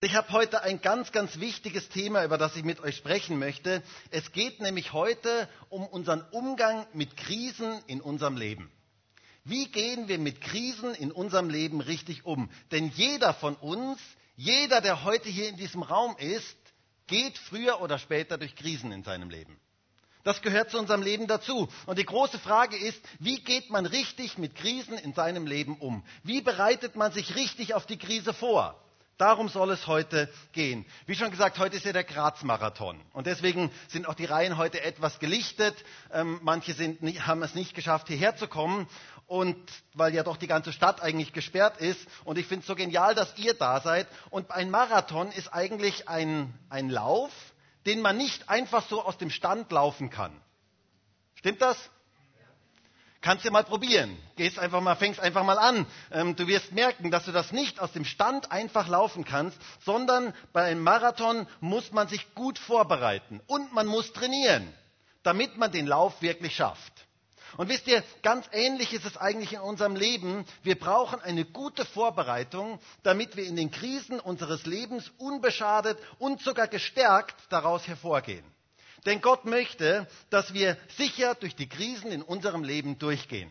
Ich habe heute ein ganz, ganz wichtiges Thema, über das ich mit euch sprechen möchte. Es geht nämlich heute um unseren Umgang mit Krisen in unserem Leben. Wie gehen wir mit Krisen in unserem Leben richtig um? Denn jeder von uns, jeder, der heute hier in diesem Raum ist, geht früher oder später durch Krisen in seinem Leben. Das gehört zu unserem Leben dazu. Und die große Frage ist, wie geht man richtig mit Krisen in seinem Leben um? Wie bereitet man sich richtig auf die Krise vor? Darum soll es heute gehen. Wie schon gesagt, heute ist ja der Graz-Marathon. Und deswegen sind auch die Reihen heute etwas gelichtet. Ähm, manche sind, haben es nicht geschafft, hierher zu kommen. Und weil ja doch die ganze Stadt eigentlich gesperrt ist. Und ich finde es so genial, dass ihr da seid. Und ein Marathon ist eigentlich ein, ein Lauf, den man nicht einfach so aus dem Stand laufen kann. Stimmt das? Kannst du mal probieren. Gehst einfach mal, fängst einfach mal an. Ähm, du wirst merken, dass du das nicht aus dem Stand einfach laufen kannst, sondern bei einem Marathon muss man sich gut vorbereiten und man muss trainieren, damit man den Lauf wirklich schafft. Und wisst ihr, ganz ähnlich ist es eigentlich in unserem Leben. Wir brauchen eine gute Vorbereitung, damit wir in den Krisen unseres Lebens unbeschadet und sogar gestärkt daraus hervorgehen. Denn Gott möchte, dass wir sicher durch die Krisen in unserem Leben durchgehen.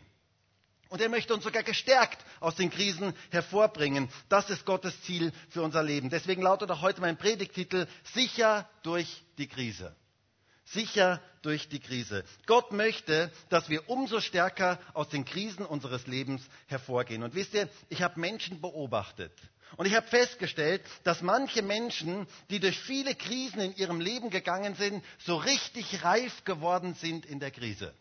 Und er möchte uns sogar gestärkt aus den Krisen hervorbringen. Das ist Gottes Ziel für unser Leben. Deswegen lautet auch heute mein Predigtitel Sicher durch die Krise. Sicher durch die Krise. Gott möchte, dass wir umso stärker aus den Krisen unseres Lebens hervorgehen. Und wisst ihr, ich habe Menschen beobachtet, und ich habe festgestellt, dass manche Menschen, die durch viele Krisen in ihrem Leben gegangen sind, so richtig reif geworden sind in der Krise.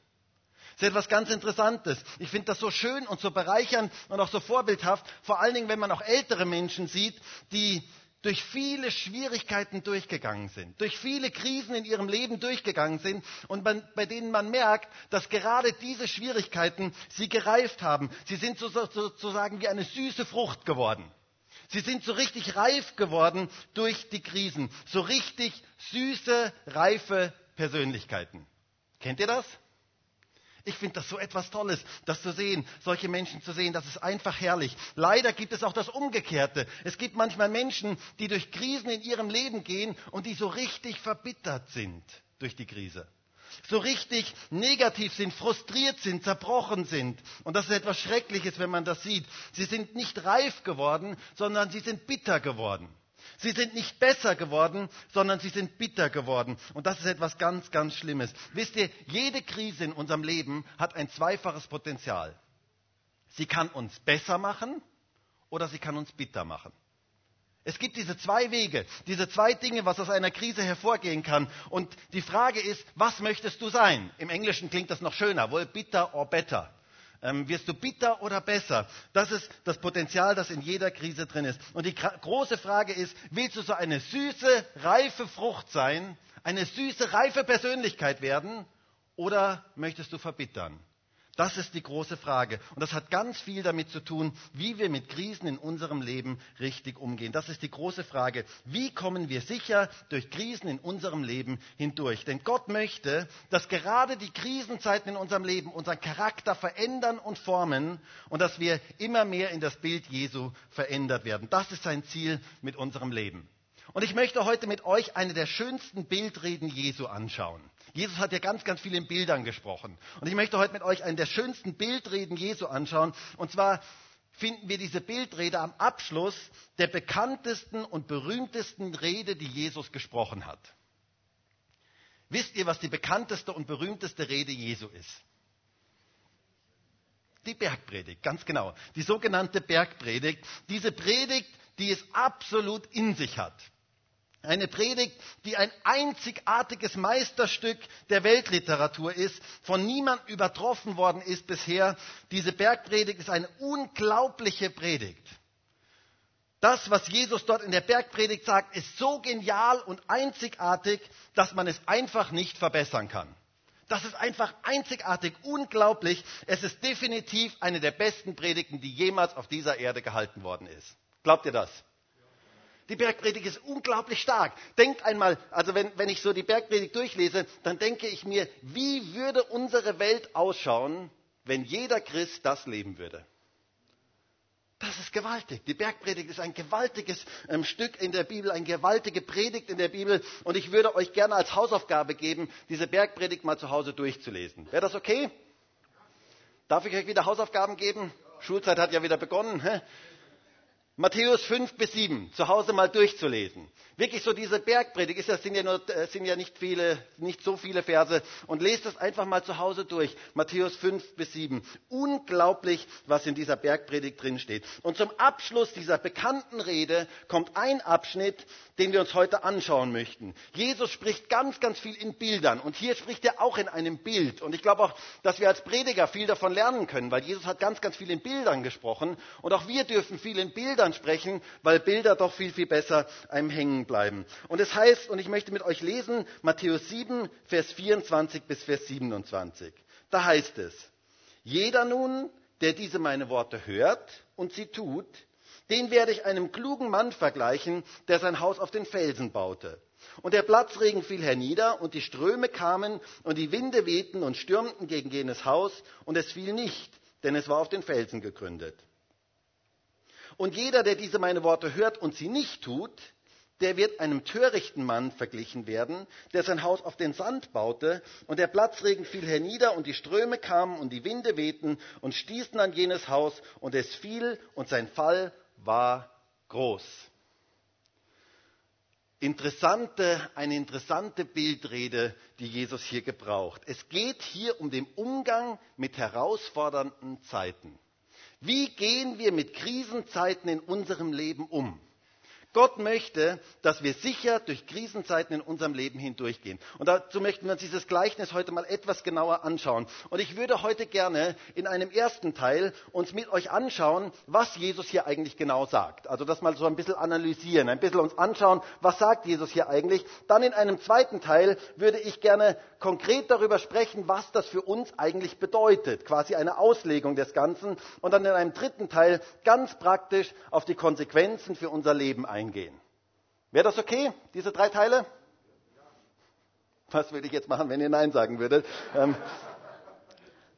Das ist etwas ganz Interessantes. Ich finde das so schön und so bereichernd und auch so vorbildhaft, vor allen Dingen, wenn man auch ältere Menschen sieht, die durch viele Schwierigkeiten durchgegangen sind, durch viele Krisen in ihrem Leben durchgegangen sind und bei denen man merkt, dass gerade diese Schwierigkeiten sie gereift haben. Sie sind sozusagen wie eine süße Frucht geworden. Sie sind so richtig reif geworden durch die Krisen. So richtig süße, reife Persönlichkeiten. Kennt ihr das? Ich finde das so etwas Tolles, das zu sehen, solche Menschen zu sehen, das ist einfach herrlich. Leider gibt es auch das Umgekehrte. Es gibt manchmal Menschen, die durch Krisen in ihrem Leben gehen und die so richtig verbittert sind durch die Krise so richtig negativ sind, frustriert sind, zerbrochen sind. Und das ist etwas Schreckliches, wenn man das sieht. Sie sind nicht reif geworden, sondern sie sind bitter geworden. Sie sind nicht besser geworden, sondern sie sind bitter geworden. Und das ist etwas ganz, ganz Schlimmes. Wisst ihr, jede Krise in unserem Leben hat ein zweifaches Potenzial. Sie kann uns besser machen oder sie kann uns bitter machen. Es gibt diese zwei Wege, diese zwei Dinge, was aus einer Krise hervorgehen kann. Und die Frage ist, was möchtest du sein? Im Englischen klingt das noch schöner, wohl bitter or better. Ähm, wirst du bitter oder besser? Das ist das Potenzial, das in jeder Krise drin ist. Und die große Frage ist, willst du so eine süße, reife Frucht sein, eine süße, reife Persönlichkeit werden oder möchtest du verbittern? Das ist die große Frage. Und das hat ganz viel damit zu tun, wie wir mit Krisen in unserem Leben richtig umgehen. Das ist die große Frage. Wie kommen wir sicher durch Krisen in unserem Leben hindurch? Denn Gott möchte, dass gerade die Krisenzeiten in unserem Leben unseren Charakter verändern und formen und dass wir immer mehr in das Bild Jesu verändert werden. Das ist sein Ziel mit unserem Leben. Und ich möchte heute mit euch eine der schönsten Bildreden Jesu anschauen. Jesus hat ja ganz, ganz viel in Bildern gesprochen. Und ich möchte heute mit euch eine der schönsten Bildreden Jesu anschauen. Und zwar finden wir diese Bildrede am Abschluss der bekanntesten und berühmtesten Rede, die Jesus gesprochen hat. Wisst ihr, was die bekannteste und berühmteste Rede Jesu ist? Die Bergpredigt, ganz genau. Die sogenannte Bergpredigt. Diese Predigt, die es absolut in sich hat. Eine Predigt, die ein einzigartiges Meisterstück der Weltliteratur ist, von niemand übertroffen worden ist bisher. Diese Bergpredigt ist eine unglaubliche Predigt. Das, was Jesus dort in der Bergpredigt sagt, ist so genial und einzigartig, dass man es einfach nicht verbessern kann. Das ist einfach einzigartig, unglaublich. Es ist definitiv eine der besten Predigten, die jemals auf dieser Erde gehalten worden ist. Glaubt ihr das? Die Bergpredigt ist unglaublich stark. Denkt einmal, also wenn, wenn ich so die Bergpredigt durchlese, dann denke ich mir, wie würde unsere Welt ausschauen, wenn jeder Christ das leben würde? Das ist gewaltig. Die Bergpredigt ist ein gewaltiges ähm, Stück in der Bibel, eine gewaltige Predigt in der Bibel. Und ich würde euch gerne als Hausaufgabe geben, diese Bergpredigt mal zu Hause durchzulesen. Wäre das okay? Darf ich euch wieder Hausaufgaben geben? Schulzeit hat ja wieder begonnen. Hä? Matthäus 5 bis 7, zu Hause mal durchzulesen. Wirklich so diese Bergpredigt, ist, das sind ja, nur, äh, sind ja nicht, viele, nicht so viele Verse. Und lest das einfach mal zu Hause durch. Matthäus 5 bis 7. Unglaublich, was in dieser Bergpredigt drin steht. Und zum Abschluss dieser bekannten Rede kommt ein Abschnitt, den wir uns heute anschauen möchten. Jesus spricht ganz, ganz viel in Bildern. Und hier spricht er auch in einem Bild. Und ich glaube auch, dass wir als Prediger viel davon lernen können, weil Jesus hat ganz, ganz viel in Bildern gesprochen. Und auch wir dürfen viel in Bildern sprechen, weil Bilder doch viel, viel besser einem hängen bleiben. Und es heißt, und ich möchte mit euch lesen, Matthäus 7, Vers 24 bis Vers 27. Da heißt es, jeder nun, der diese meine Worte hört und sie tut, den werde ich einem klugen Mann vergleichen, der sein Haus auf den Felsen baute. Und der Platzregen fiel hernieder, und die Ströme kamen, und die Winde wehten und stürmten gegen jenes Haus, und es fiel nicht, denn es war auf den Felsen gegründet. Und jeder, der diese meine Worte hört und sie nicht tut, der wird einem törichten Mann verglichen werden, der sein Haus auf den Sand baute, und der Platzregen fiel hernieder, und die Ströme kamen, und die Winde wehten und stießen an jenes Haus, und es fiel, und sein Fall war groß. Interessante, eine interessante Bildrede, die Jesus hier gebraucht. Es geht hier um den Umgang mit herausfordernden Zeiten. Wie gehen wir mit Krisenzeiten in unserem Leben um? Gott möchte, dass wir sicher durch Krisenzeiten in unserem Leben hindurchgehen. Und dazu möchten wir uns dieses Gleichnis heute mal etwas genauer anschauen. Und ich würde heute gerne in einem ersten Teil uns mit euch anschauen, was Jesus hier eigentlich genau sagt. Also das mal so ein bisschen analysieren, ein bisschen uns anschauen, was sagt Jesus hier eigentlich. Dann in einem zweiten Teil würde ich gerne konkret darüber sprechen, was das für uns eigentlich bedeutet. Quasi eine Auslegung des Ganzen. Und dann in einem dritten Teil ganz praktisch auf die Konsequenzen für unser Leben eingehen eingehen. Wäre das okay, diese drei Teile? Was würde ich jetzt machen, wenn ihr Nein sagen würdet? Ähm,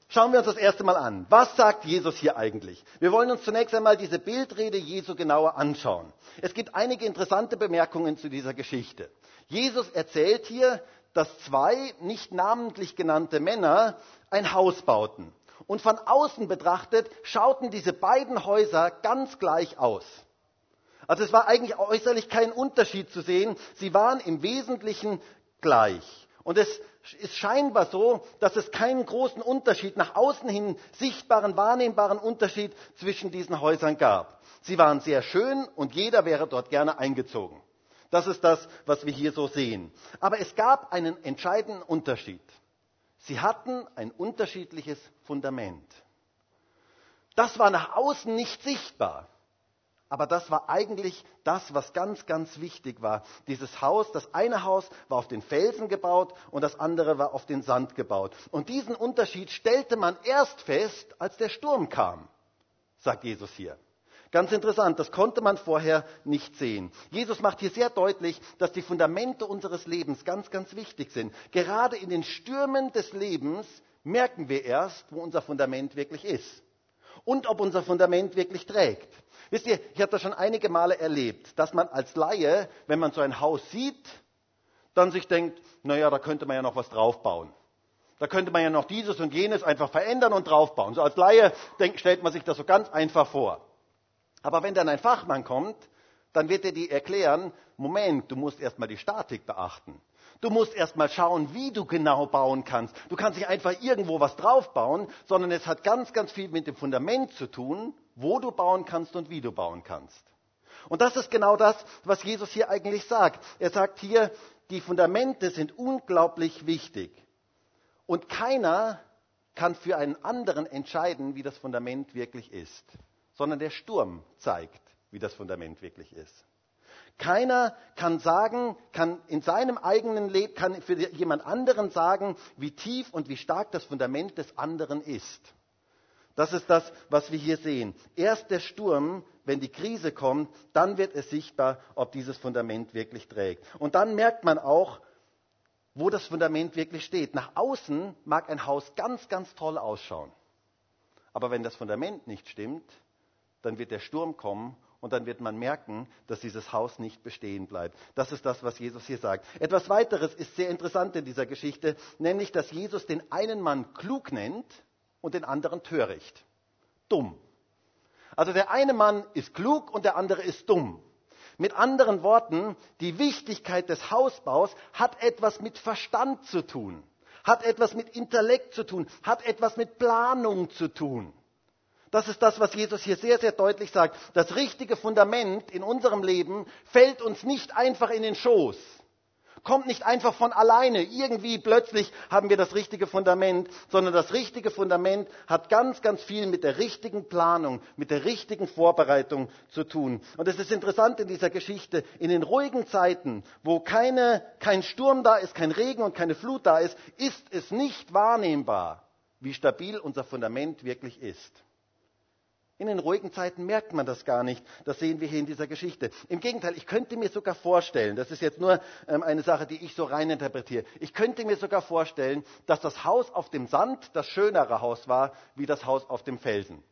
schauen wir uns das erste Mal an. Was sagt Jesus hier eigentlich? Wir wollen uns zunächst einmal diese Bildrede Jesu genauer anschauen. Es gibt einige interessante Bemerkungen zu dieser Geschichte. Jesus erzählt hier, dass zwei nicht namentlich genannte Männer ein Haus bauten. Und von außen betrachtet schauten diese beiden Häuser ganz gleich aus. Also es war eigentlich äußerlich kein Unterschied zu sehen. Sie waren im Wesentlichen gleich. Und es ist scheinbar so, dass es keinen großen Unterschied, nach außen hin sichtbaren, wahrnehmbaren Unterschied zwischen diesen Häusern gab. Sie waren sehr schön und jeder wäre dort gerne eingezogen. Das ist das, was wir hier so sehen. Aber es gab einen entscheidenden Unterschied. Sie hatten ein unterschiedliches Fundament. Das war nach außen nicht sichtbar. Aber das war eigentlich das, was ganz, ganz wichtig war. Dieses Haus, das eine Haus war auf den Felsen gebaut und das andere war auf den Sand gebaut. Und diesen Unterschied stellte man erst fest, als der Sturm kam, sagt Jesus hier. Ganz interessant, das konnte man vorher nicht sehen. Jesus macht hier sehr deutlich, dass die Fundamente unseres Lebens ganz, ganz wichtig sind. Gerade in den Stürmen des Lebens merken wir erst, wo unser Fundament wirklich ist und ob unser Fundament wirklich trägt. Wisst ihr, ich habe das schon einige Male erlebt, dass man als Laie, wenn man so ein Haus sieht, dann sich denkt, naja, da könnte man ja noch was draufbauen. Da könnte man ja noch dieses und jenes einfach verändern und draufbauen. So als Laie denkt, stellt man sich das so ganz einfach vor. Aber wenn dann ein Fachmann kommt, dann wird er dir erklären, Moment, du musst erstmal die Statik beachten. Du musst erstmal schauen, wie du genau bauen kannst. Du kannst nicht einfach irgendwo was draufbauen, sondern es hat ganz, ganz viel mit dem Fundament zu tun, wo du bauen kannst und wie du bauen kannst. Und das ist genau das, was Jesus hier eigentlich sagt. Er sagt hier, die Fundamente sind unglaublich wichtig. Und keiner kann für einen anderen entscheiden, wie das Fundament wirklich ist, sondern der Sturm zeigt, wie das Fundament wirklich ist. Keiner kann sagen, kann in seinem eigenen Leben, kann für jemand anderen sagen, wie tief und wie stark das Fundament des anderen ist. Das ist das, was wir hier sehen. Erst der Sturm, wenn die Krise kommt, dann wird es sichtbar, ob dieses Fundament wirklich trägt. Und dann merkt man auch, wo das Fundament wirklich steht. Nach außen mag ein Haus ganz, ganz toll ausschauen. Aber wenn das Fundament nicht stimmt, dann wird der Sturm kommen und dann wird man merken, dass dieses Haus nicht bestehen bleibt. Das ist das, was Jesus hier sagt. Etwas weiteres ist sehr interessant in dieser Geschichte, nämlich, dass Jesus den einen Mann klug nennt und den anderen töricht. Dumm. Also der eine Mann ist klug und der andere ist dumm. Mit anderen Worten, die Wichtigkeit des Hausbaus hat etwas mit Verstand zu tun, hat etwas mit Intellekt zu tun, hat etwas mit Planung zu tun. Das ist das, was Jesus hier sehr, sehr deutlich sagt. Das richtige Fundament in unserem Leben fällt uns nicht einfach in den Schoß kommt nicht einfach von alleine. Irgendwie plötzlich haben wir das richtige Fundament, sondern das richtige Fundament hat ganz, ganz viel mit der richtigen Planung, mit der richtigen Vorbereitung zu tun. Und es ist interessant in dieser Geschichte, in den ruhigen Zeiten, wo keine, kein Sturm da ist, kein Regen und keine Flut da ist, ist es nicht wahrnehmbar, wie stabil unser Fundament wirklich ist. In den ruhigen Zeiten merkt man das gar nicht. Das sehen wir hier in dieser Geschichte. Im Gegenteil, ich könnte mir sogar vorstellen, das ist jetzt nur ähm, eine Sache, die ich so rein interpretiere, ich könnte mir sogar vorstellen, dass das Haus auf dem Sand das schönere Haus war, wie das Haus auf dem Felsen.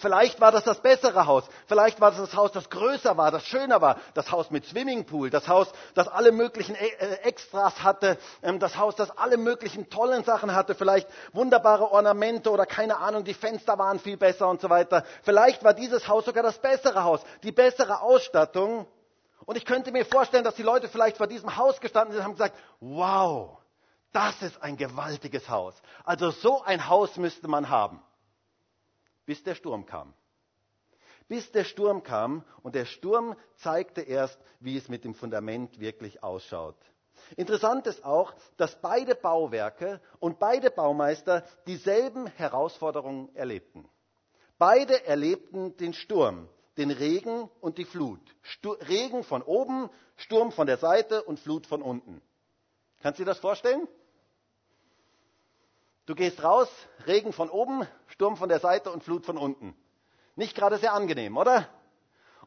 Vielleicht war das das bessere Haus. Vielleicht war das das Haus, das größer war, das schöner war. Das Haus mit Swimmingpool. Das Haus, das alle möglichen e-, äh, Extras hatte. Ähm, das Haus, das alle möglichen tollen Sachen hatte. Vielleicht wunderbare Ornamente oder keine Ahnung, die Fenster waren viel besser und so weiter. Vielleicht war dieses Haus sogar das bessere Haus. Die bessere Ausstattung. Und ich könnte mir vorstellen, dass die Leute vielleicht vor diesem Haus gestanden sind und haben gesagt, wow, das ist ein gewaltiges Haus. Also so ein Haus müsste man haben bis der Sturm kam. Bis der Sturm kam und der Sturm zeigte erst, wie es mit dem Fundament wirklich ausschaut. Interessant ist auch, dass beide Bauwerke und beide Baumeister dieselben Herausforderungen erlebten. Beide erlebten den Sturm, den Regen und die Flut. Stur Regen von oben, Sturm von der Seite und Flut von unten. Kannst du dir das vorstellen? Du gehst raus, Regen von oben, Sturm von der Seite und Flut von unten. Nicht gerade sehr angenehm, oder?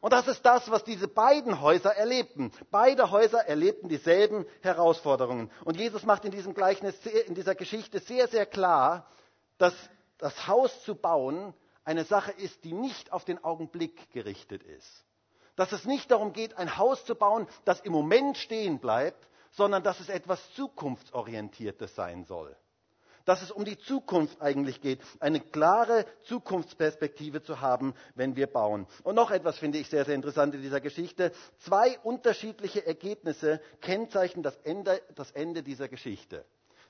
Und das ist das, was diese beiden Häuser erlebten. Beide Häuser erlebten dieselben Herausforderungen. Und Jesus macht in diesem Gleichnis, in dieser Geschichte sehr, sehr klar, dass das Haus zu bauen eine Sache ist, die nicht auf den Augenblick gerichtet ist. Dass es nicht darum geht, ein Haus zu bauen, das im Moment stehen bleibt, sondern dass es etwas Zukunftsorientiertes sein soll dass es um die Zukunft eigentlich geht, eine klare Zukunftsperspektive zu haben, wenn wir bauen. Und noch etwas finde ich sehr, sehr interessant in dieser Geschichte. Zwei unterschiedliche Ergebnisse kennzeichnen das Ende, das Ende dieser Geschichte.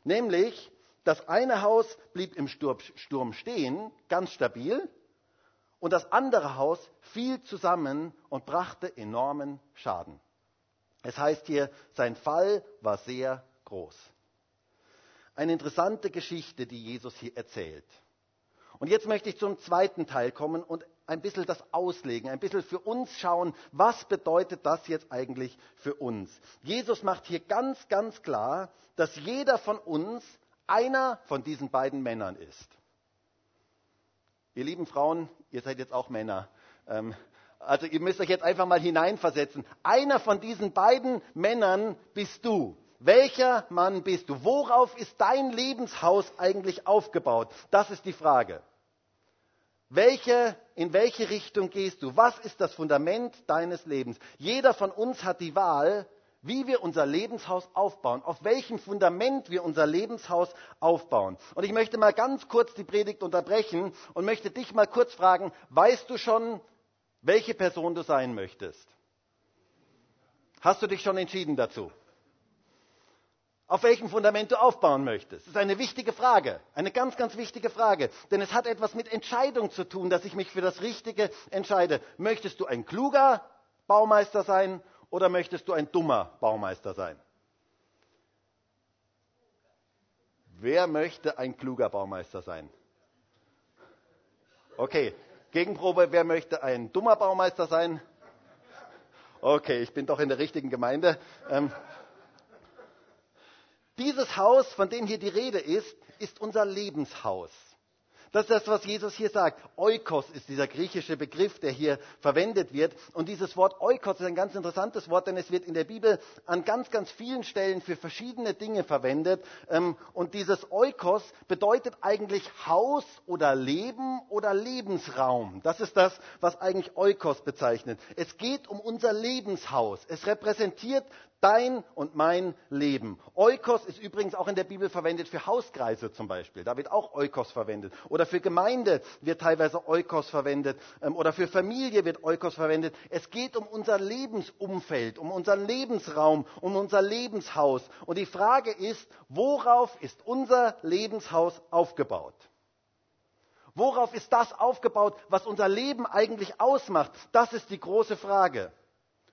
Nämlich, das eine Haus blieb im Sturm stehen, ganz stabil, und das andere Haus fiel zusammen und brachte enormen Schaden. Es heißt hier, sein Fall war sehr groß. Eine interessante Geschichte, die Jesus hier erzählt. Und jetzt möchte ich zum zweiten Teil kommen und ein bisschen das auslegen, ein bisschen für uns schauen, was bedeutet das jetzt eigentlich für uns. Jesus macht hier ganz, ganz klar, dass jeder von uns einer von diesen beiden Männern ist. Ihr lieben Frauen, ihr seid jetzt auch Männer. Ähm, also ihr müsst euch jetzt einfach mal hineinversetzen. Einer von diesen beiden Männern bist du. Welcher Mann bist du? Worauf ist dein Lebenshaus eigentlich aufgebaut? Das ist die Frage. Welche, in welche Richtung gehst du? Was ist das Fundament deines Lebens? Jeder von uns hat die Wahl, wie wir unser Lebenshaus aufbauen, auf welchem Fundament wir unser Lebenshaus aufbauen. Und ich möchte mal ganz kurz die Predigt unterbrechen und möchte dich mal kurz fragen, weißt du schon, welche Person du sein möchtest? Hast du dich schon entschieden dazu? Auf welchem Fundament du aufbauen möchtest. Das ist eine wichtige Frage, eine ganz, ganz wichtige Frage. Denn es hat etwas mit Entscheidung zu tun, dass ich mich für das Richtige entscheide. Möchtest du ein kluger Baumeister sein oder möchtest du ein dummer Baumeister sein? Wer möchte ein kluger Baumeister sein? Okay, Gegenprobe, wer möchte ein dummer Baumeister sein? Okay, ich bin doch in der richtigen Gemeinde. Ähm, dieses Haus, von dem hier die Rede ist, ist unser Lebenshaus. Das ist das, was Jesus hier sagt. Oikos ist dieser griechische Begriff, der hier verwendet wird. Und dieses Wort Oikos ist ein ganz interessantes Wort, denn es wird in der Bibel an ganz, ganz vielen Stellen für verschiedene Dinge verwendet. Ähm, und dieses Oikos bedeutet eigentlich Haus oder Leben oder Lebensraum. Das ist das, was eigentlich Oikos bezeichnet. Es geht um unser Lebenshaus. Es repräsentiert Dein und mein Leben. Oikos ist übrigens auch in der Bibel verwendet für Hauskreise zum Beispiel. Da wird auch Oikos verwendet. Oder für Gemeinde wird teilweise Oikos verwendet. Ähm, oder für Familie wird Oikos verwendet. Es geht um unser Lebensumfeld, um unseren Lebensraum, um unser Lebenshaus. Und die Frage ist, worauf ist unser Lebenshaus aufgebaut? Worauf ist das aufgebaut, was unser Leben eigentlich ausmacht? Das ist die große Frage.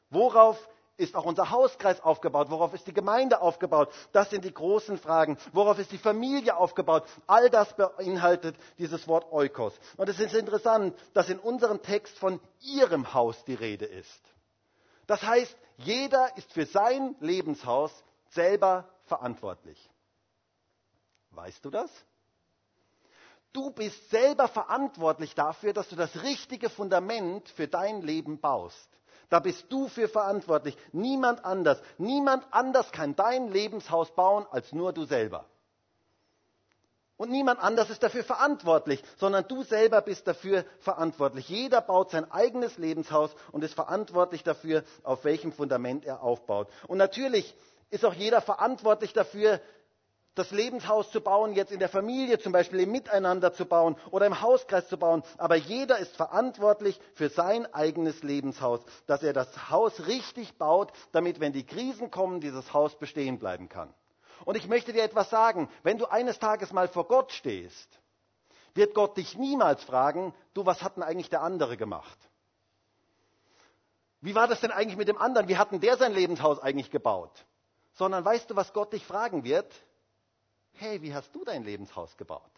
Worauf ist auch unser Hauskreis aufgebaut? Worauf ist die Gemeinde aufgebaut? Das sind die großen Fragen. Worauf ist die Familie aufgebaut? All das beinhaltet dieses Wort Oikos. Und es ist interessant, dass in unserem Text von ihrem Haus die Rede ist. Das heißt, jeder ist für sein Lebenshaus selber verantwortlich. Weißt du das? Du bist selber verantwortlich dafür, dass du das richtige Fundament für dein Leben baust. Da bist du für verantwortlich, niemand anders. Niemand anders kann dein Lebenshaus bauen als nur du selber. Und niemand anders ist dafür verantwortlich, sondern du selber bist dafür verantwortlich. Jeder baut sein eigenes Lebenshaus und ist verantwortlich dafür, auf welchem Fundament er aufbaut. Und natürlich ist auch jeder verantwortlich dafür, das Lebenshaus zu bauen, jetzt in der Familie zum Beispiel im Miteinander zu bauen oder im Hauskreis zu bauen. Aber jeder ist verantwortlich für sein eigenes Lebenshaus, dass er das Haus richtig baut, damit, wenn die Krisen kommen, dieses Haus bestehen bleiben kann. Und ich möchte dir etwas sagen, wenn du eines Tages mal vor Gott stehst, wird Gott dich niemals fragen, du, was hat denn eigentlich der andere gemacht? Wie war das denn eigentlich mit dem anderen? Wie hat denn der sein Lebenshaus eigentlich gebaut? Sondern weißt du, was Gott dich fragen wird? Hey, wie hast du dein Lebenshaus gebaut?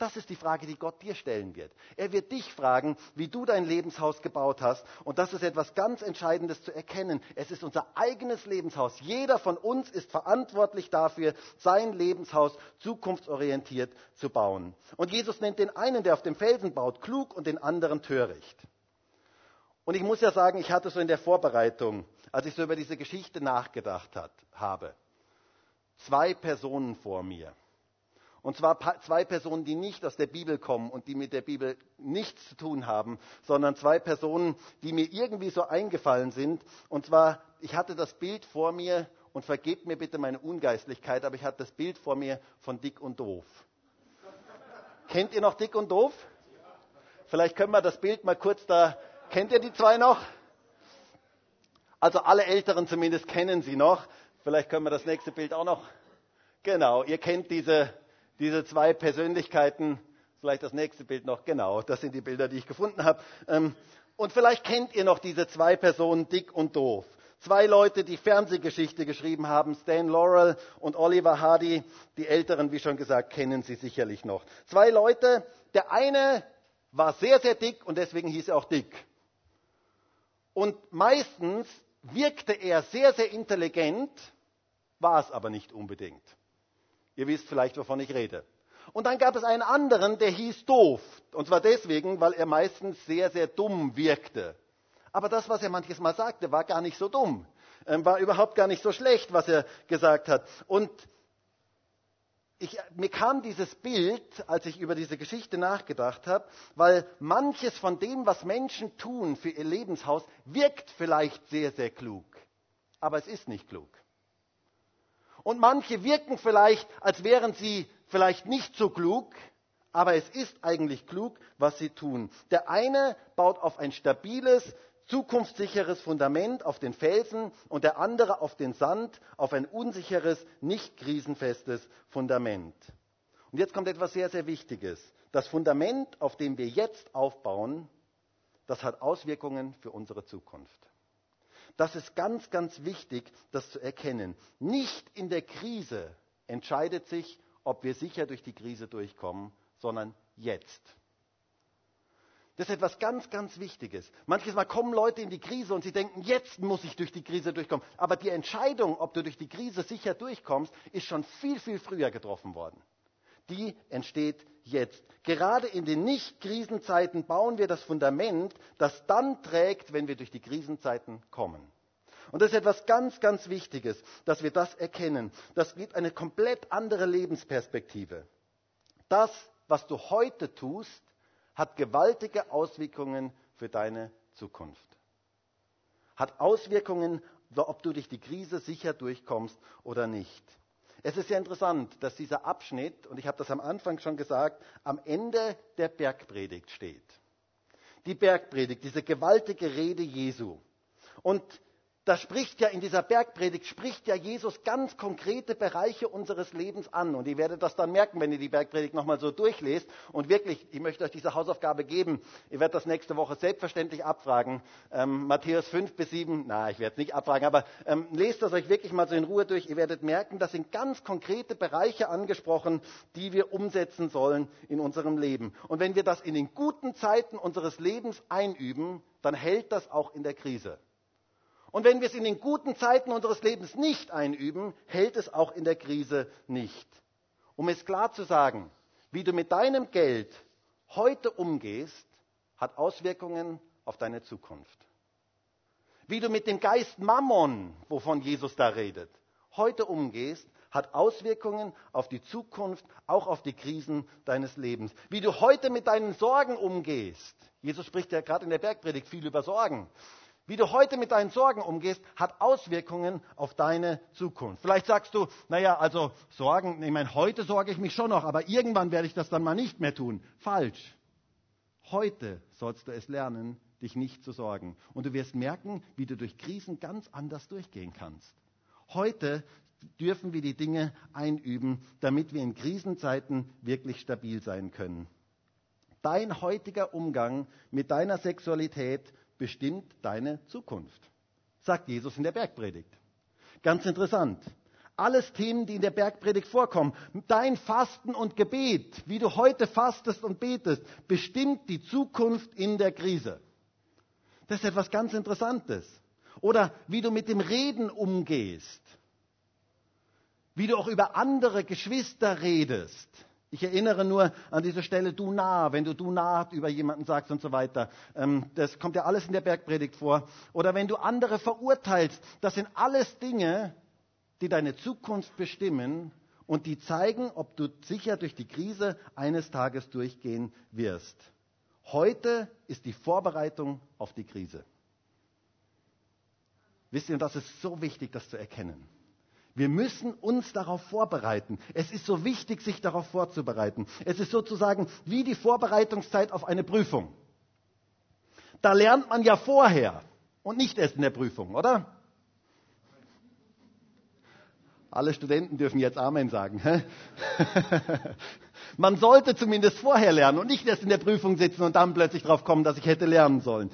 Das ist die Frage, die Gott dir stellen wird. Er wird dich fragen, wie du dein Lebenshaus gebaut hast. Und das ist etwas ganz Entscheidendes zu erkennen. Es ist unser eigenes Lebenshaus. Jeder von uns ist verantwortlich dafür, sein Lebenshaus zukunftsorientiert zu bauen. Und Jesus nennt den einen, der auf dem Felsen baut, klug und den anderen töricht. Und ich muss ja sagen, ich hatte so in der Vorbereitung, als ich so über diese Geschichte nachgedacht hat, habe, zwei Personen vor mir. Und zwar zwei Personen, die nicht aus der Bibel kommen und die mit der Bibel nichts zu tun haben, sondern zwei Personen, die mir irgendwie so eingefallen sind. Und zwar, ich hatte das Bild vor mir und vergebt mir bitte meine Ungeistlichkeit, aber ich hatte das Bild vor mir von Dick und Doof. Kennt ihr noch Dick und Doof? Vielleicht können wir das Bild mal kurz da. Kennt ihr die zwei noch? Also alle Älteren zumindest kennen sie noch. Vielleicht können wir das nächste Bild auch noch. Genau, ihr kennt diese, diese zwei Persönlichkeiten. Vielleicht das nächste Bild noch. Genau, das sind die Bilder, die ich gefunden habe. Ähm, und vielleicht kennt ihr noch diese zwei Personen, dick und doof. Zwei Leute, die Fernsehgeschichte geschrieben haben, Stan Laurel und Oliver Hardy. Die Älteren, wie schon gesagt, kennen sie sicherlich noch. Zwei Leute, der eine war sehr, sehr dick und deswegen hieß er auch dick. Und meistens wirkte er sehr, sehr intelligent, war es aber nicht unbedingt. Ihr wisst vielleicht, wovon ich rede. Und dann gab es einen anderen, der hieß doof. Und zwar deswegen, weil er meistens sehr, sehr dumm wirkte. Aber das, was er manches Mal sagte, war gar nicht so dumm. Ähm, war überhaupt gar nicht so schlecht, was er gesagt hat. Und ich, mir kam dieses Bild, als ich über diese Geschichte nachgedacht habe, weil manches von dem, was Menschen tun für ihr Lebenshaus, wirkt vielleicht sehr, sehr klug. Aber es ist nicht klug. Und manche wirken vielleicht, als wären sie vielleicht nicht so klug, aber es ist eigentlich klug, was sie tun. Der eine baut auf ein stabiles, zukunftssicheres Fundament auf den Felsen und der andere auf den Sand, auf ein unsicheres, nicht krisenfestes Fundament. Und jetzt kommt etwas sehr, sehr Wichtiges. Das Fundament, auf dem wir jetzt aufbauen, das hat Auswirkungen für unsere Zukunft. Das ist ganz, ganz wichtig, das zu erkennen. Nicht in der Krise entscheidet sich, ob wir sicher durch die Krise durchkommen, sondern jetzt. Das ist etwas ganz, ganz Wichtiges. Manches Mal kommen Leute in die Krise und sie denken, jetzt muss ich durch die Krise durchkommen. Aber die Entscheidung, ob du durch die Krise sicher durchkommst, ist schon viel, viel früher getroffen worden. die entsteht jetzt. Gerade in den Nicht-Krisenzeiten bauen wir das Fundament, das dann trägt, wenn wir durch die Krisenzeiten kommen. Und das ist etwas ganz, ganz Wichtiges, dass wir das erkennen. Das gibt eine komplett andere Lebensperspektive. Das, was du heute tust, hat gewaltige Auswirkungen für deine Zukunft. Hat Auswirkungen, ob du durch die Krise sicher durchkommst oder nicht. Es ist sehr interessant, dass dieser Abschnitt, und ich habe das am Anfang schon gesagt, am Ende der Bergpredigt steht. Die Bergpredigt, diese gewaltige Rede Jesu. Und da spricht ja in dieser Bergpredigt, spricht ja Jesus ganz konkrete Bereiche unseres Lebens an. Und ihr werdet das dann merken, wenn ihr die Bergpredigt nochmal so durchlest. Und wirklich, ich möchte euch diese Hausaufgabe geben. Ihr werdet das nächste Woche selbstverständlich abfragen. Ähm, Matthäus 5 bis 7, na, ich werde es nicht abfragen, aber ähm, lest das euch wirklich mal so in Ruhe durch. Ihr werdet merken, das sind ganz konkrete Bereiche angesprochen, die wir umsetzen sollen in unserem Leben. Und wenn wir das in den guten Zeiten unseres Lebens einüben, dann hält das auch in der Krise. Und wenn wir es in den guten Zeiten unseres Lebens nicht einüben, hält es auch in der Krise nicht. Um es klar zu sagen, wie du mit deinem Geld heute umgehst, hat Auswirkungen auf deine Zukunft. Wie du mit dem Geist Mammon, wovon Jesus da redet, heute umgehst, hat Auswirkungen auf die Zukunft, auch auf die Krisen deines Lebens. Wie du heute mit deinen Sorgen umgehst. Jesus spricht ja gerade in der Bergpredigt viel über Sorgen. Wie du heute mit deinen Sorgen umgehst, hat Auswirkungen auf deine Zukunft. Vielleicht sagst du, naja, also Sorgen, ich meine, heute sorge ich mich schon noch, aber irgendwann werde ich das dann mal nicht mehr tun. Falsch. Heute sollst du es lernen, dich nicht zu sorgen. Und du wirst merken, wie du durch Krisen ganz anders durchgehen kannst. Heute dürfen wir die Dinge einüben, damit wir in Krisenzeiten wirklich stabil sein können. Dein heutiger Umgang mit deiner Sexualität bestimmt deine Zukunft, sagt Jesus in der Bergpredigt. Ganz interessant. Alles Themen, die in der Bergpredigt vorkommen. Dein Fasten und Gebet, wie du heute fastest und betest, bestimmt die Zukunft in der Krise. Das ist etwas ganz Interessantes. Oder wie du mit dem Reden umgehst. Wie du auch über andere Geschwister redest. Ich erinnere nur an diese Stelle du nah, wenn du du nah über jemanden sagst und so weiter. Ähm, das kommt ja alles in der Bergpredigt vor. Oder wenn du andere verurteilst. Das sind alles Dinge, die deine Zukunft bestimmen und die zeigen, ob du sicher durch die Krise eines Tages durchgehen wirst. Heute ist die Vorbereitung auf die Krise. Wisst ihr, und das ist so wichtig, das zu erkennen. Wir müssen uns darauf vorbereiten. Es ist so wichtig, sich darauf vorzubereiten. Es ist sozusagen wie die Vorbereitungszeit auf eine Prüfung. Da lernt man ja vorher und nicht erst in der Prüfung, oder? Alle Studenten dürfen jetzt Amen sagen. Man sollte zumindest vorher lernen und nicht erst in der Prüfung sitzen und dann plötzlich drauf kommen, dass ich hätte lernen sollen.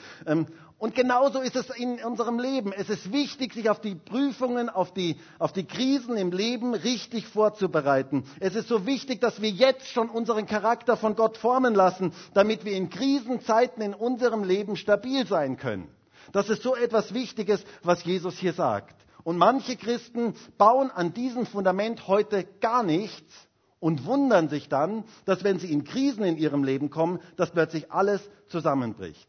Und genauso ist es in unserem Leben. Es ist wichtig, sich auf die Prüfungen, auf die, auf die Krisen im Leben richtig vorzubereiten. Es ist so wichtig, dass wir jetzt schon unseren Charakter von Gott formen lassen, damit wir in Krisenzeiten in unserem Leben stabil sein können. Das ist so etwas Wichtiges, was Jesus hier sagt. Und manche Christen bauen an diesem Fundament heute gar nichts und wundern sich dann, dass wenn sie in Krisen in ihrem Leben kommen, dass plötzlich alles zusammenbricht.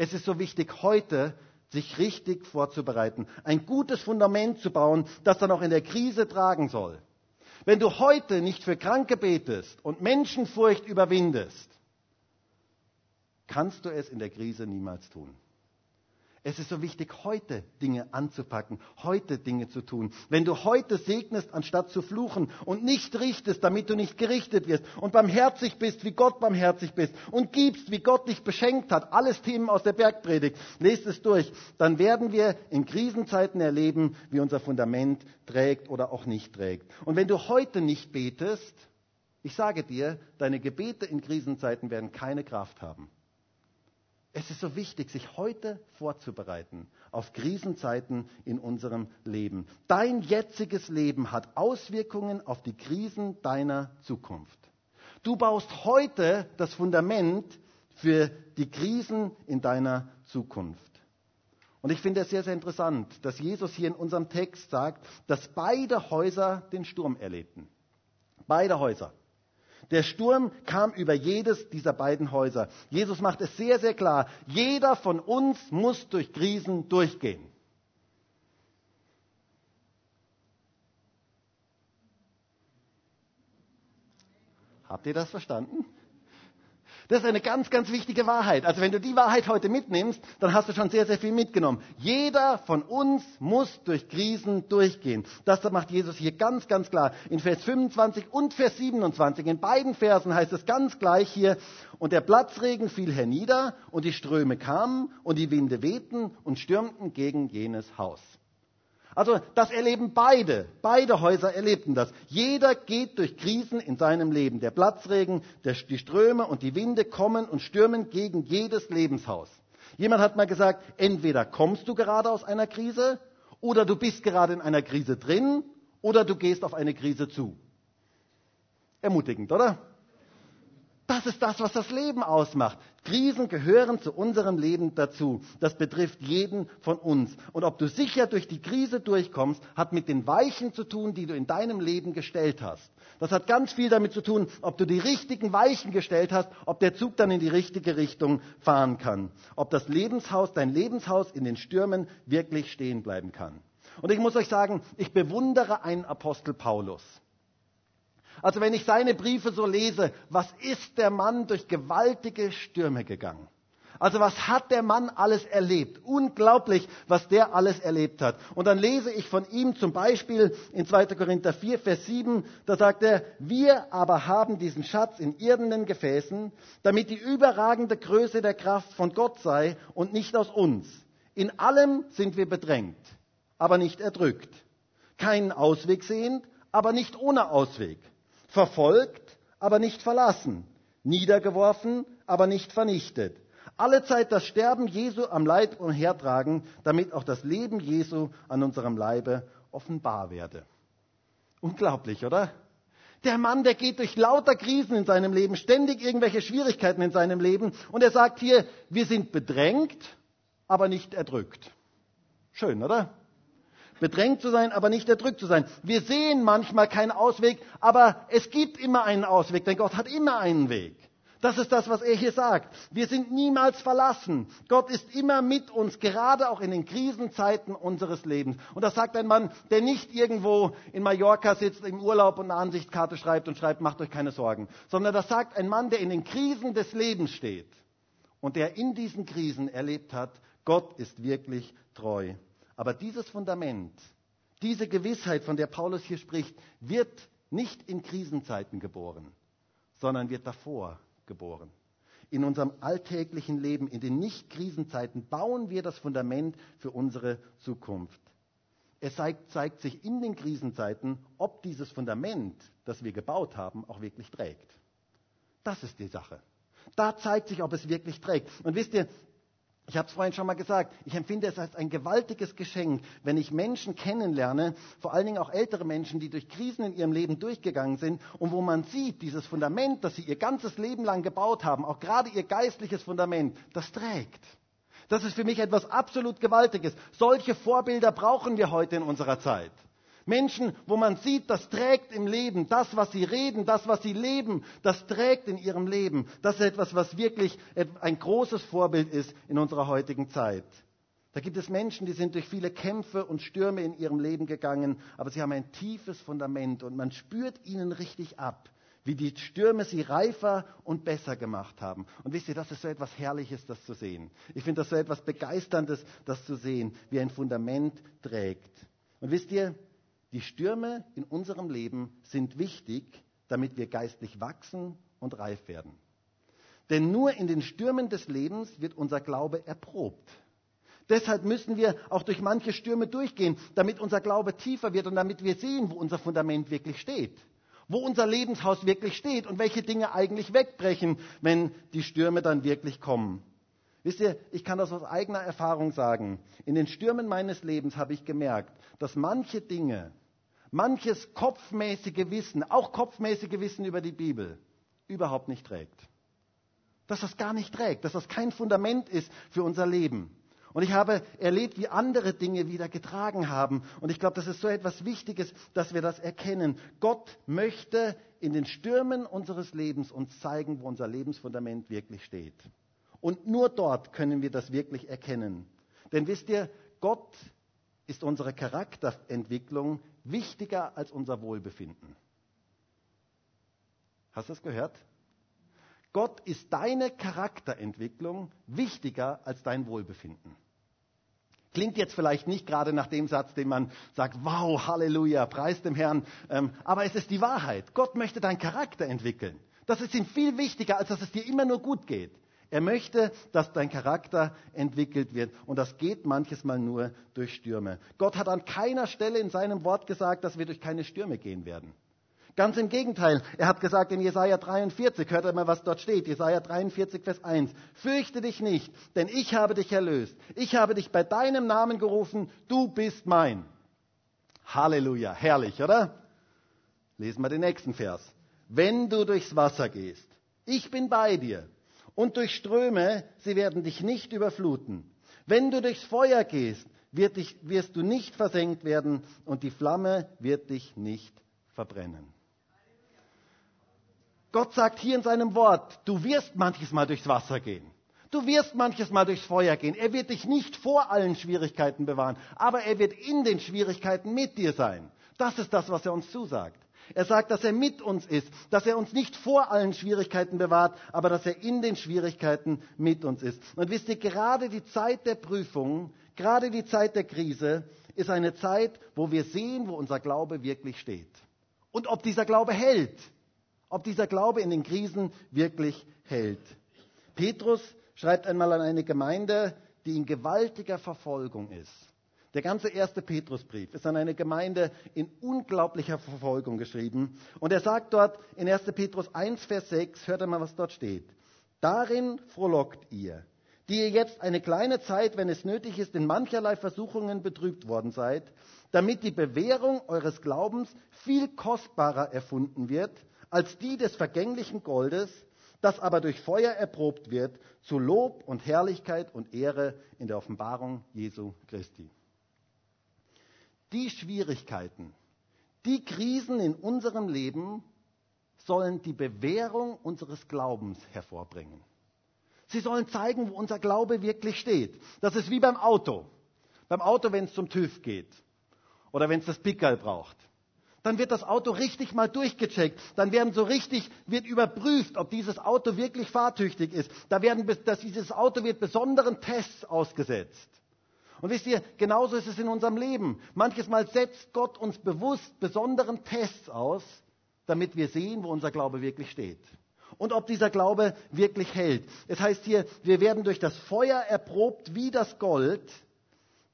Es ist so wichtig, heute sich richtig vorzubereiten, ein gutes Fundament zu bauen, das dann auch in der Krise tragen soll. Wenn du heute nicht für Kranke betest und Menschenfurcht überwindest, kannst du es in der Krise niemals tun. Es ist so wichtig, heute Dinge anzupacken, heute Dinge zu tun. Wenn du heute segnest, anstatt zu fluchen und nicht richtest, damit du nicht gerichtet wirst und barmherzig bist, wie Gott barmherzig bist und gibst, wie Gott dich beschenkt hat, alles Themen aus der Bergpredigt, lest es durch, dann werden wir in Krisenzeiten erleben, wie unser Fundament trägt oder auch nicht trägt. Und wenn du heute nicht betest, ich sage dir, deine Gebete in Krisenzeiten werden keine Kraft haben. Es ist so wichtig, sich heute vorzubereiten auf Krisenzeiten in unserem Leben. Dein jetziges Leben hat Auswirkungen auf die Krisen deiner Zukunft. Du baust heute das Fundament für die Krisen in deiner Zukunft. Und ich finde es sehr, sehr interessant, dass Jesus hier in unserem Text sagt, dass beide Häuser den Sturm erlebten. Beide Häuser. Der Sturm kam über jedes dieser beiden Häuser. Jesus macht es sehr, sehr klar. Jeder von uns muss durch Krisen durchgehen. Habt ihr das verstanden? Das ist eine ganz, ganz wichtige Wahrheit. Also wenn du die Wahrheit heute mitnimmst, dann hast du schon sehr, sehr viel mitgenommen. Jeder von uns muss durch Krisen durchgehen. Das macht Jesus hier ganz, ganz klar. In Vers 25 und Vers 27, in beiden Versen heißt es ganz gleich hier, und der Platzregen fiel hernieder und die Ströme kamen und die Winde wehten und stürmten gegen jenes Haus. Also das erleben beide, beide Häuser erlebten das. Jeder geht durch Krisen in seinem Leben. Der Platzregen, der, die Ströme und die Winde kommen und stürmen gegen jedes Lebenshaus. Jemand hat mal gesagt, entweder kommst du gerade aus einer Krise oder du bist gerade in einer Krise drin oder du gehst auf eine Krise zu. Ermutigend, oder? Das ist das, was das Leben ausmacht. Krisen gehören zu unserem Leben dazu. Das betrifft jeden von uns. Und ob du sicher durch die Krise durchkommst, hat mit den Weichen zu tun, die du in deinem Leben gestellt hast. Das hat ganz viel damit zu tun, ob du die richtigen Weichen gestellt hast, ob der Zug dann in die richtige Richtung fahren kann. Ob das Lebenshaus, dein Lebenshaus in den Stürmen wirklich stehen bleiben kann. Und ich muss euch sagen, ich bewundere einen Apostel Paulus. Also wenn ich seine Briefe so lese, was ist der Mann durch gewaltige Stürme gegangen? Also was hat der Mann alles erlebt? Unglaublich, was der alles erlebt hat. Und dann lese ich von ihm zum Beispiel in 2. Korinther 4, Vers 7, da sagt er, wir aber haben diesen Schatz in irdenen Gefäßen, damit die überragende Größe der Kraft von Gott sei und nicht aus uns. In allem sind wir bedrängt, aber nicht erdrückt. Keinen Ausweg sehend, aber nicht ohne Ausweg verfolgt, aber nicht verlassen, niedergeworfen, aber nicht vernichtet. Alle Zeit das Sterben Jesu am Leib umhertragen, damit auch das Leben Jesu an unserem Leibe offenbar werde. Unglaublich, oder? Der Mann, der geht durch lauter Krisen in seinem Leben, ständig irgendwelche Schwierigkeiten in seinem Leben und er sagt hier, wir sind bedrängt, aber nicht erdrückt. Schön, oder? Bedrängt zu sein, aber nicht erdrückt zu sein. Wir sehen manchmal keinen Ausweg, aber es gibt immer einen Ausweg, denn Gott hat immer einen Weg. Das ist das, was er hier sagt. Wir sind niemals verlassen. Gott ist immer mit uns, gerade auch in den Krisenzeiten unseres Lebens. Und das sagt ein Mann, der nicht irgendwo in Mallorca sitzt, im Urlaub und eine Ansichtskarte schreibt und schreibt, macht euch keine Sorgen. Sondern das sagt ein Mann, der in den Krisen des Lebens steht und der in diesen Krisen erlebt hat, Gott ist wirklich treu. Aber dieses Fundament, diese Gewissheit, von der Paulus hier spricht, wird nicht in Krisenzeiten geboren, sondern wird davor geboren. In unserem alltäglichen Leben, in den Nicht-Krisenzeiten bauen wir das Fundament für unsere Zukunft. Es zeigt, zeigt, sich in den Krisenzeiten, ob dieses Fundament, das wir gebaut haben, auch wirklich trägt. Das ist die Sache. Da zeigt sich, ob es wirklich trägt. Und wisst ihr, ich habe es vorhin schon mal gesagt, ich empfinde es als ein gewaltiges Geschenk, wenn ich Menschen kennenlerne, vor allen Dingen auch ältere Menschen, die durch Krisen in ihrem Leben durchgegangen sind und wo man sieht, dieses Fundament, das sie ihr ganzes Leben lang gebaut haben, auch gerade ihr geistliches Fundament, das trägt. Das ist für mich etwas absolut Gewaltiges. Solche Vorbilder brauchen wir heute in unserer Zeit. Menschen, wo man sieht, das trägt im Leben, das, was sie reden, das, was sie leben, das trägt in ihrem Leben. Das ist etwas, was wirklich ein großes Vorbild ist in unserer heutigen Zeit. Da gibt es Menschen, die sind durch viele Kämpfe und Stürme in ihrem Leben gegangen, aber sie haben ein tiefes Fundament und man spürt ihnen richtig ab, wie die Stürme sie reifer und besser gemacht haben. Und wisst ihr, das ist so etwas Herrliches, das zu sehen. Ich finde das so etwas Begeisterndes, das zu sehen, wie ein Fundament trägt. Und wisst ihr, die Stürme in unserem Leben sind wichtig, damit wir geistlich wachsen und reif werden. Denn nur in den Stürmen des Lebens wird unser Glaube erprobt. Deshalb müssen wir auch durch manche Stürme durchgehen, damit unser Glaube tiefer wird und damit wir sehen, wo unser Fundament wirklich steht. Wo unser Lebenshaus wirklich steht und welche Dinge eigentlich wegbrechen, wenn die Stürme dann wirklich kommen. Wisst ihr, ich kann das aus eigener Erfahrung sagen. In den Stürmen meines Lebens habe ich gemerkt, dass manche Dinge, manches kopfmäßige Wissen, auch kopfmäßige Wissen über die Bibel, überhaupt nicht trägt. Dass das gar nicht trägt, dass das kein Fundament ist für unser Leben. Und ich habe erlebt, wie andere Dinge wieder getragen haben. Und ich glaube, das ist so etwas Wichtiges, dass wir das erkennen. Gott möchte in den Stürmen unseres Lebens uns zeigen, wo unser Lebensfundament wirklich steht. Und nur dort können wir das wirklich erkennen. Denn wisst ihr, Gott ist unsere Charakterentwicklung wichtiger als unser Wohlbefinden. Hast du das gehört? Gott ist deine Charakterentwicklung wichtiger als dein Wohlbefinden. Klingt jetzt vielleicht nicht gerade nach dem Satz, den man sagt, wow, Halleluja, preis dem Herrn, ähm, aber es ist die Wahrheit. Gott möchte deinen Charakter entwickeln. Das ist ihm viel wichtiger, als dass es dir immer nur gut geht. Er möchte, dass dein Charakter entwickelt wird. Und das geht manches Mal nur durch Stürme. Gott hat an keiner Stelle in seinem Wort gesagt, dass wir durch keine Stürme gehen werden. Ganz im Gegenteil. Er hat gesagt in Jesaja 43, hört einmal, was dort steht. Jesaja 43, Vers 1. Fürchte dich nicht, denn ich habe dich erlöst. Ich habe dich bei deinem Namen gerufen. Du bist mein. Halleluja. Herrlich, oder? Lesen wir den nächsten Vers. Wenn du durchs Wasser gehst, ich bin bei dir. Und durch Ströme, sie werden dich nicht überfluten. Wenn du durchs Feuer gehst, dich, wirst du nicht versenkt werden und die Flamme wird dich nicht verbrennen. Gott sagt hier in seinem Wort, du wirst manches Mal durchs Wasser gehen. Du wirst manches Mal durchs Feuer gehen. Er wird dich nicht vor allen Schwierigkeiten bewahren, aber er wird in den Schwierigkeiten mit dir sein. Das ist das, was er uns zusagt. Er sagt, dass er mit uns ist, dass er uns nicht vor allen Schwierigkeiten bewahrt, aber dass er in den Schwierigkeiten mit uns ist. Und wisst ihr, gerade die Zeit der Prüfung, gerade die Zeit der Krise ist eine Zeit, wo wir sehen, wo unser Glaube wirklich steht. Und ob dieser Glaube hält ob dieser Glaube in den Krisen wirklich hält. Petrus schreibt einmal an eine Gemeinde, die in gewaltiger Verfolgung ist. Der ganze erste Petrusbrief ist an eine Gemeinde in unglaublicher Verfolgung geschrieben. Und er sagt dort in 1. Petrus 1, Vers 6, hört einmal, was dort steht. Darin frohlockt ihr, die ihr jetzt eine kleine Zeit, wenn es nötig ist, in mancherlei Versuchungen betrübt worden seid, damit die Bewährung eures Glaubens viel kostbarer erfunden wird als die des vergänglichen Goldes, das aber durch Feuer erprobt wird, zu Lob und Herrlichkeit und Ehre in der Offenbarung Jesu Christi. Die Schwierigkeiten, die Krisen in unserem Leben sollen die Bewährung unseres Glaubens hervorbringen. Sie sollen zeigen, wo unser Glaube wirklich steht. Das ist wie beim Auto. Beim Auto, wenn es zum TÜV geht oder wenn es das Pickerl braucht. Dann wird das Auto richtig mal durchgecheckt. Dann werden so richtig, wird überprüft, ob dieses Auto wirklich fahrtüchtig ist. Da werden, dass dieses Auto wird besonderen Tests ausgesetzt. Und wisst ihr, genauso ist es in unserem Leben. Manches Mal setzt Gott uns bewusst besonderen Tests aus, damit wir sehen, wo unser Glaube wirklich steht. Und ob dieser Glaube wirklich hält. Es heißt hier, wir werden durch das Feuer erprobt wie das Gold.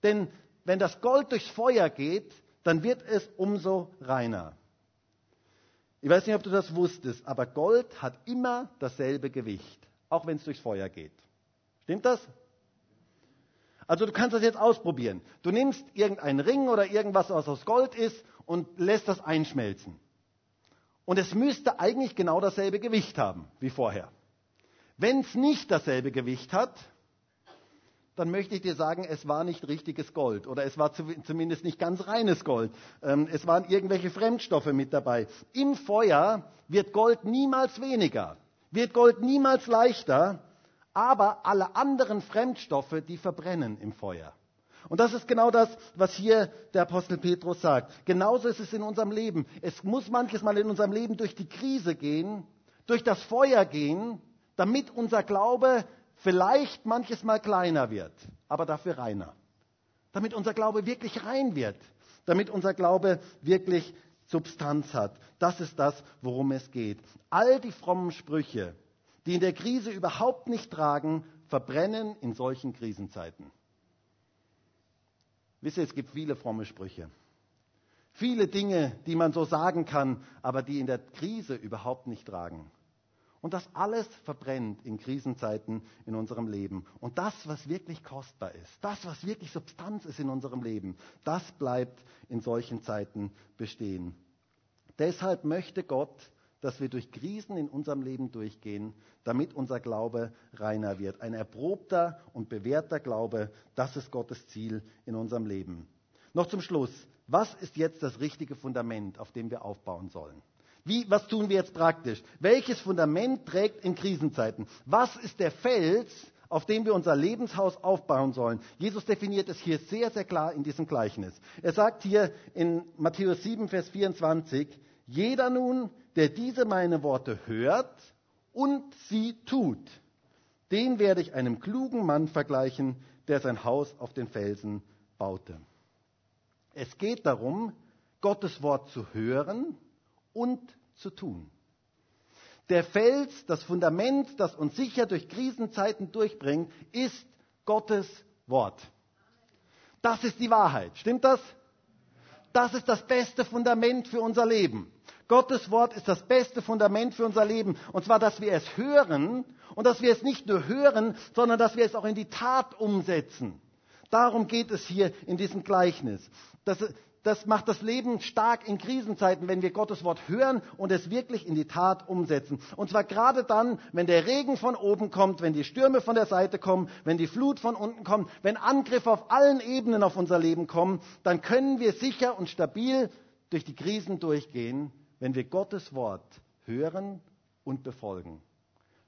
Denn wenn das Gold durchs Feuer geht, dann wird es umso reiner. Ich weiß nicht, ob du das wusstest, aber Gold hat immer dasselbe Gewicht, auch wenn es durchs Feuer geht. Stimmt das? Also du kannst das jetzt ausprobieren. Du nimmst irgendeinen Ring oder irgendwas, was aus Gold ist und lässt das einschmelzen. Und es müsste eigentlich genau dasselbe Gewicht haben wie vorher. Wenn es nicht dasselbe Gewicht hat, dann möchte ich dir sagen, es war nicht richtiges Gold oder es war zumindest nicht ganz reines Gold. Ähm, es waren irgendwelche Fremdstoffe mit dabei. Im Feuer wird Gold niemals weniger, wird Gold niemals leichter, aber alle anderen Fremdstoffe, die verbrennen im Feuer. Und das ist genau das, was hier der Apostel Petrus sagt. Genauso ist es in unserem Leben. Es muss manches Mal in unserem Leben durch die Krise gehen, durch das Feuer gehen, damit unser Glaube vielleicht manches Mal kleiner wird, aber dafür reiner. Damit unser Glaube wirklich rein wird, damit unser Glaube wirklich Substanz hat. Das ist das, worum es geht. All die frommen Sprüche, die in der Krise überhaupt nicht tragen, verbrennen in solchen Krisenzeiten. Wisst ihr, es gibt viele fromme Sprüche. Viele Dinge, die man so sagen kann, aber die in der Krise überhaupt nicht tragen. Und das alles verbrennt in Krisenzeiten in unserem Leben. Und das, was wirklich kostbar ist, das, was wirklich Substanz ist in unserem Leben, das bleibt in solchen Zeiten bestehen. Deshalb möchte Gott, dass wir durch Krisen in unserem Leben durchgehen, damit unser Glaube reiner wird. Ein erprobter und bewährter Glaube, das ist Gottes Ziel in unserem Leben. Noch zum Schluss, was ist jetzt das richtige Fundament, auf dem wir aufbauen sollen? Wie, was tun wir jetzt praktisch? Welches Fundament trägt in Krisenzeiten? Was ist der Fels, auf dem wir unser Lebenshaus aufbauen sollen? Jesus definiert es hier sehr, sehr klar in diesem Gleichnis. Er sagt hier in Matthäus 7, Vers 24, jeder nun, der diese meine Worte hört und sie tut, den werde ich einem klugen Mann vergleichen, der sein Haus auf den Felsen baute. Es geht darum, Gottes Wort zu hören und zu tun. Der Fels, das Fundament, das uns sicher durch Krisenzeiten durchbringt, ist Gottes Wort. Das ist die Wahrheit. Stimmt das? Das ist das beste Fundament für unser Leben. Gottes Wort ist das beste Fundament für unser Leben. Und zwar, dass wir es hören und dass wir es nicht nur hören, sondern dass wir es auch in die Tat umsetzen. Darum geht es hier in diesem Gleichnis. Das, das macht das Leben stark in Krisenzeiten, wenn wir Gottes Wort hören und es wirklich in die Tat umsetzen. Und zwar gerade dann, wenn der Regen von oben kommt, wenn die Stürme von der Seite kommen, wenn die Flut von unten kommt, wenn Angriffe auf allen Ebenen auf unser Leben kommen, dann können wir sicher und stabil durch die Krisen durchgehen, wenn wir Gottes Wort hören und befolgen.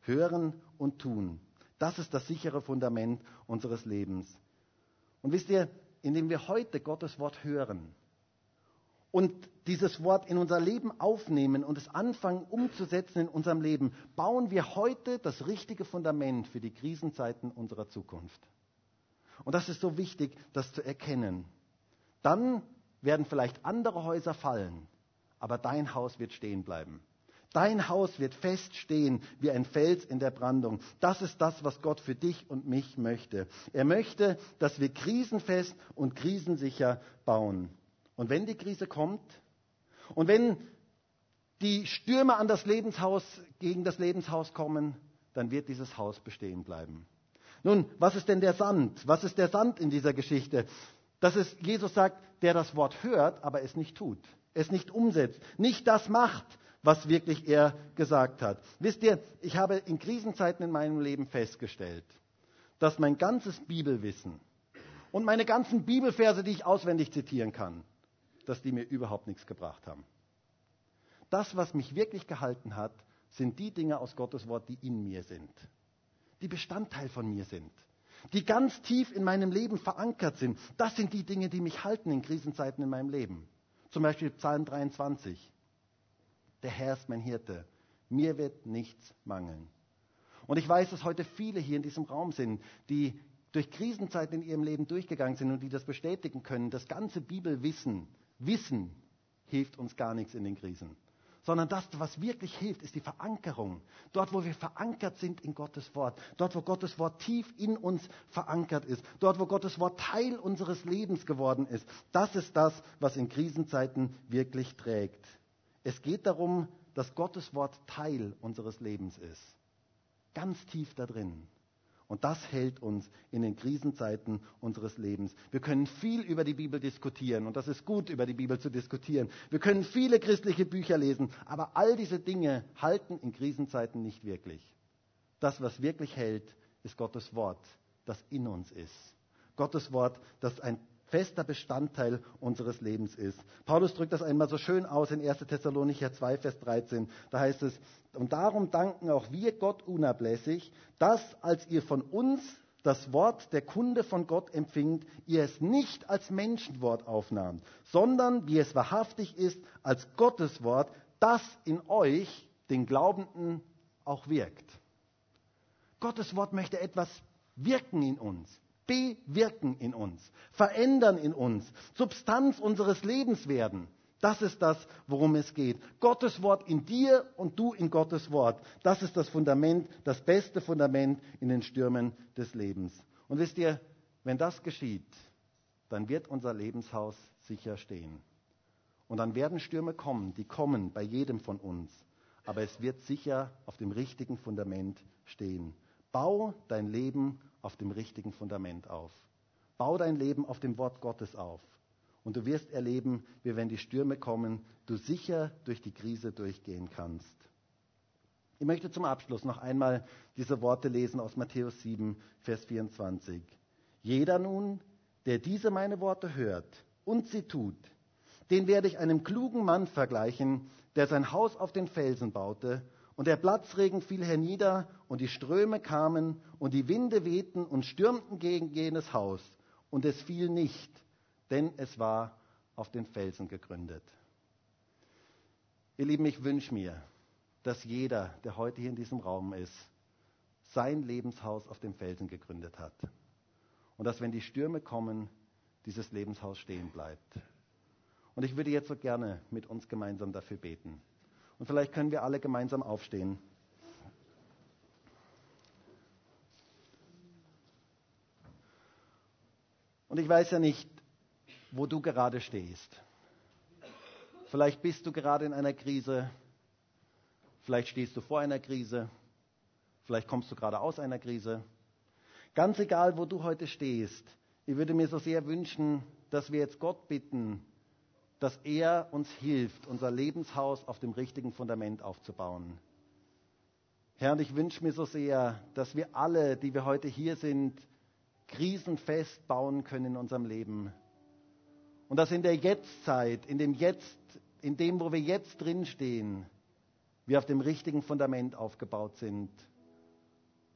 Hören und tun. Das ist das sichere Fundament unseres Lebens. Und wisst ihr, indem wir heute Gottes Wort hören und dieses Wort in unser Leben aufnehmen und es anfangen umzusetzen in unserem Leben, bauen wir heute das richtige Fundament für die Krisenzeiten unserer Zukunft. Und das ist so wichtig, das zu erkennen. Dann werden vielleicht andere Häuser fallen, aber dein Haus wird stehen bleiben. Dein Haus wird feststehen wie ein Fels in der Brandung. Das ist das, was Gott für dich und mich möchte. Er möchte, dass wir krisenfest und krisensicher bauen. Und wenn die Krise kommt und wenn die Stürme an das Lebenshaus, gegen das Lebenshaus kommen, dann wird dieses Haus bestehen bleiben. Nun, was ist denn der Sand? Was ist der Sand in dieser Geschichte? Das ist, Jesus sagt, der das Wort hört, aber es nicht tut es nicht umsetzt, nicht das macht, was wirklich er gesagt hat. Wisst ihr, ich habe in Krisenzeiten in meinem Leben festgestellt, dass mein ganzes Bibelwissen und meine ganzen Bibelverse, die ich auswendig zitieren kann, dass die mir überhaupt nichts gebracht haben. Das, was mich wirklich gehalten hat, sind die Dinge aus Gottes Wort, die in mir sind, die Bestandteil von mir sind, die ganz tief in meinem Leben verankert sind. Das sind die Dinge, die mich halten in Krisenzeiten in meinem Leben. Zum Beispiel Psalm 23. Der Herr ist mein Hirte. Mir wird nichts mangeln. Und ich weiß, dass heute viele hier in diesem Raum sind, die durch Krisenzeiten in ihrem Leben durchgegangen sind und die das bestätigen können. Das ganze Bibelwissen, Wissen hilft uns gar nichts in den Krisen sondern das, was wirklich hilft, ist die Verankerung. Dort, wo wir verankert sind in Gottes Wort, dort, wo Gottes Wort tief in uns verankert ist, dort, wo Gottes Wort Teil unseres Lebens geworden ist, das ist das, was in Krisenzeiten wirklich trägt. Es geht darum, dass Gottes Wort Teil unseres Lebens ist. Ganz tief da drin. Und das hält uns in den Krisenzeiten unseres Lebens. Wir können viel über die Bibel diskutieren und das ist gut, über die Bibel zu diskutieren. Wir können viele christliche Bücher lesen, aber all diese Dinge halten in Krisenzeiten nicht wirklich. Das, was wirklich hält, ist Gottes Wort, das in uns ist. Gottes Wort, das ein fester Bestandteil unseres Lebens ist. Paulus drückt das einmal so schön aus in 1. Thessalonicher 2, Vers 13. Da heißt es, und darum danken auch wir Gott unablässig, dass als ihr von uns das Wort der Kunde von Gott empfingt, ihr es nicht als Menschenwort aufnahmt, sondern wie es wahrhaftig ist, als Gottes Wort, das in euch, den Glaubenden, auch wirkt. Gottes Wort möchte etwas wirken in uns bewirken in uns, verändern in uns, Substanz unseres Lebens werden. Das ist das, worum es geht. Gottes Wort in dir und du in Gottes Wort. Das ist das Fundament, das beste Fundament in den Stürmen des Lebens. Und wisst ihr, wenn das geschieht, dann wird unser Lebenshaus sicher stehen. Und dann werden Stürme kommen, die kommen bei jedem von uns. Aber es wird sicher auf dem richtigen Fundament stehen. Bau dein Leben auf dem richtigen Fundament auf. Bau dein Leben auf dem Wort Gottes auf. Und du wirst erleben, wie wenn die Stürme kommen, du sicher durch die Krise durchgehen kannst. Ich möchte zum Abschluss noch einmal diese Worte lesen aus Matthäus 7, Vers 24. Jeder nun, der diese meine Worte hört und sie tut, den werde ich einem klugen Mann vergleichen, der sein Haus auf den Felsen baute, und der Platzregen fiel hernieder, und die Ströme kamen, und die Winde wehten und stürmten gegen jenes Haus, und es fiel nicht, denn es war auf den Felsen gegründet. Ihr Lieben, ich wünsche mir, dass jeder, der heute hier in diesem Raum ist, sein Lebenshaus auf dem Felsen gegründet hat. Und dass, wenn die Stürme kommen, dieses Lebenshaus stehen bleibt. Und ich würde jetzt so gerne mit uns gemeinsam dafür beten. Und vielleicht können wir alle gemeinsam aufstehen. Und ich weiß ja nicht, wo du gerade stehst. Vielleicht bist du gerade in einer Krise, vielleicht stehst du vor einer Krise, vielleicht kommst du gerade aus einer Krise. Ganz egal, wo du heute stehst, ich würde mir so sehr wünschen, dass wir jetzt Gott bitten, dass er uns hilft, unser Lebenshaus auf dem richtigen Fundament aufzubauen. Herr, und ich wünsche mir so sehr, dass wir alle, die wir heute hier sind, krisenfest bauen können in unserem Leben. Und dass in der Jetztzeit, in dem Jetzt, in dem, wo wir jetzt drinstehen, wir auf dem richtigen Fundament aufgebaut sind.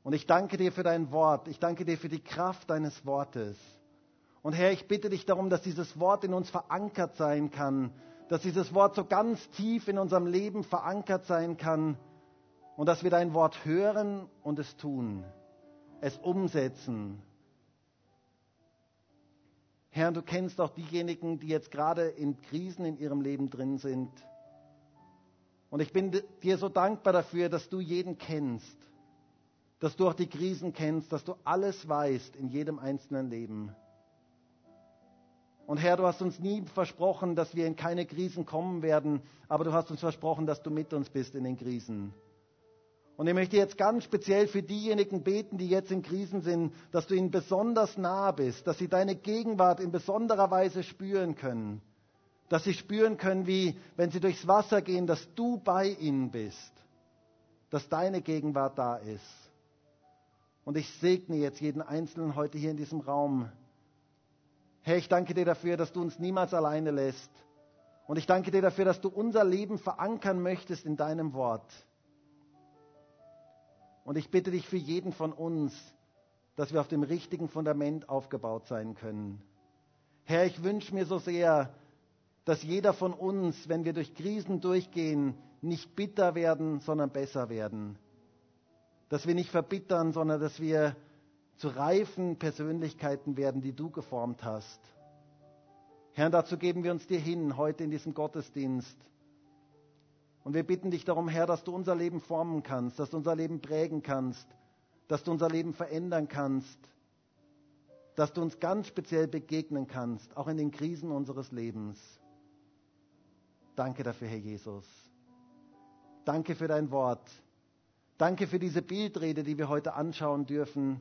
Und ich danke dir für dein Wort. Ich danke dir für die Kraft deines Wortes. Und Herr, ich bitte dich darum, dass dieses Wort in uns verankert sein kann, dass dieses Wort so ganz tief in unserem Leben verankert sein kann und dass wir dein Wort hören und es tun, es umsetzen. Herr, du kennst auch diejenigen, die jetzt gerade in Krisen in ihrem Leben drin sind. Und ich bin dir so dankbar dafür, dass du jeden kennst, dass du auch die Krisen kennst, dass du alles weißt in jedem einzelnen Leben. Und Herr, du hast uns nie versprochen, dass wir in keine Krisen kommen werden, aber du hast uns versprochen, dass du mit uns bist in den Krisen. Und ich möchte jetzt ganz speziell für diejenigen beten, die jetzt in Krisen sind, dass du ihnen besonders nah bist, dass sie deine Gegenwart in besonderer Weise spüren können. Dass sie spüren können, wie wenn sie durchs Wasser gehen, dass du bei ihnen bist. Dass deine Gegenwart da ist. Und ich segne jetzt jeden Einzelnen heute hier in diesem Raum, Herr, ich danke dir dafür, dass du uns niemals alleine lässt. Und ich danke dir dafür, dass du unser Leben verankern möchtest in deinem Wort. Und ich bitte dich für jeden von uns, dass wir auf dem richtigen Fundament aufgebaut sein können. Herr, ich wünsche mir so sehr, dass jeder von uns, wenn wir durch Krisen durchgehen, nicht bitter werden, sondern besser werden. Dass wir nicht verbittern, sondern dass wir zu reifen Persönlichkeiten werden, die du geformt hast. Herr, dazu geben wir uns dir hin, heute in diesem Gottesdienst. Und wir bitten dich darum, Herr, dass du unser Leben formen kannst, dass du unser Leben prägen kannst, dass du unser Leben verändern kannst, dass du uns ganz speziell begegnen kannst, auch in den Krisen unseres Lebens. Danke dafür, Herr Jesus. Danke für dein Wort. Danke für diese Bildrede, die wir heute anschauen dürfen.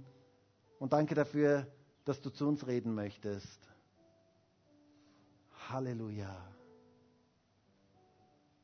Und danke dafür, dass du zu uns reden möchtest. Halleluja.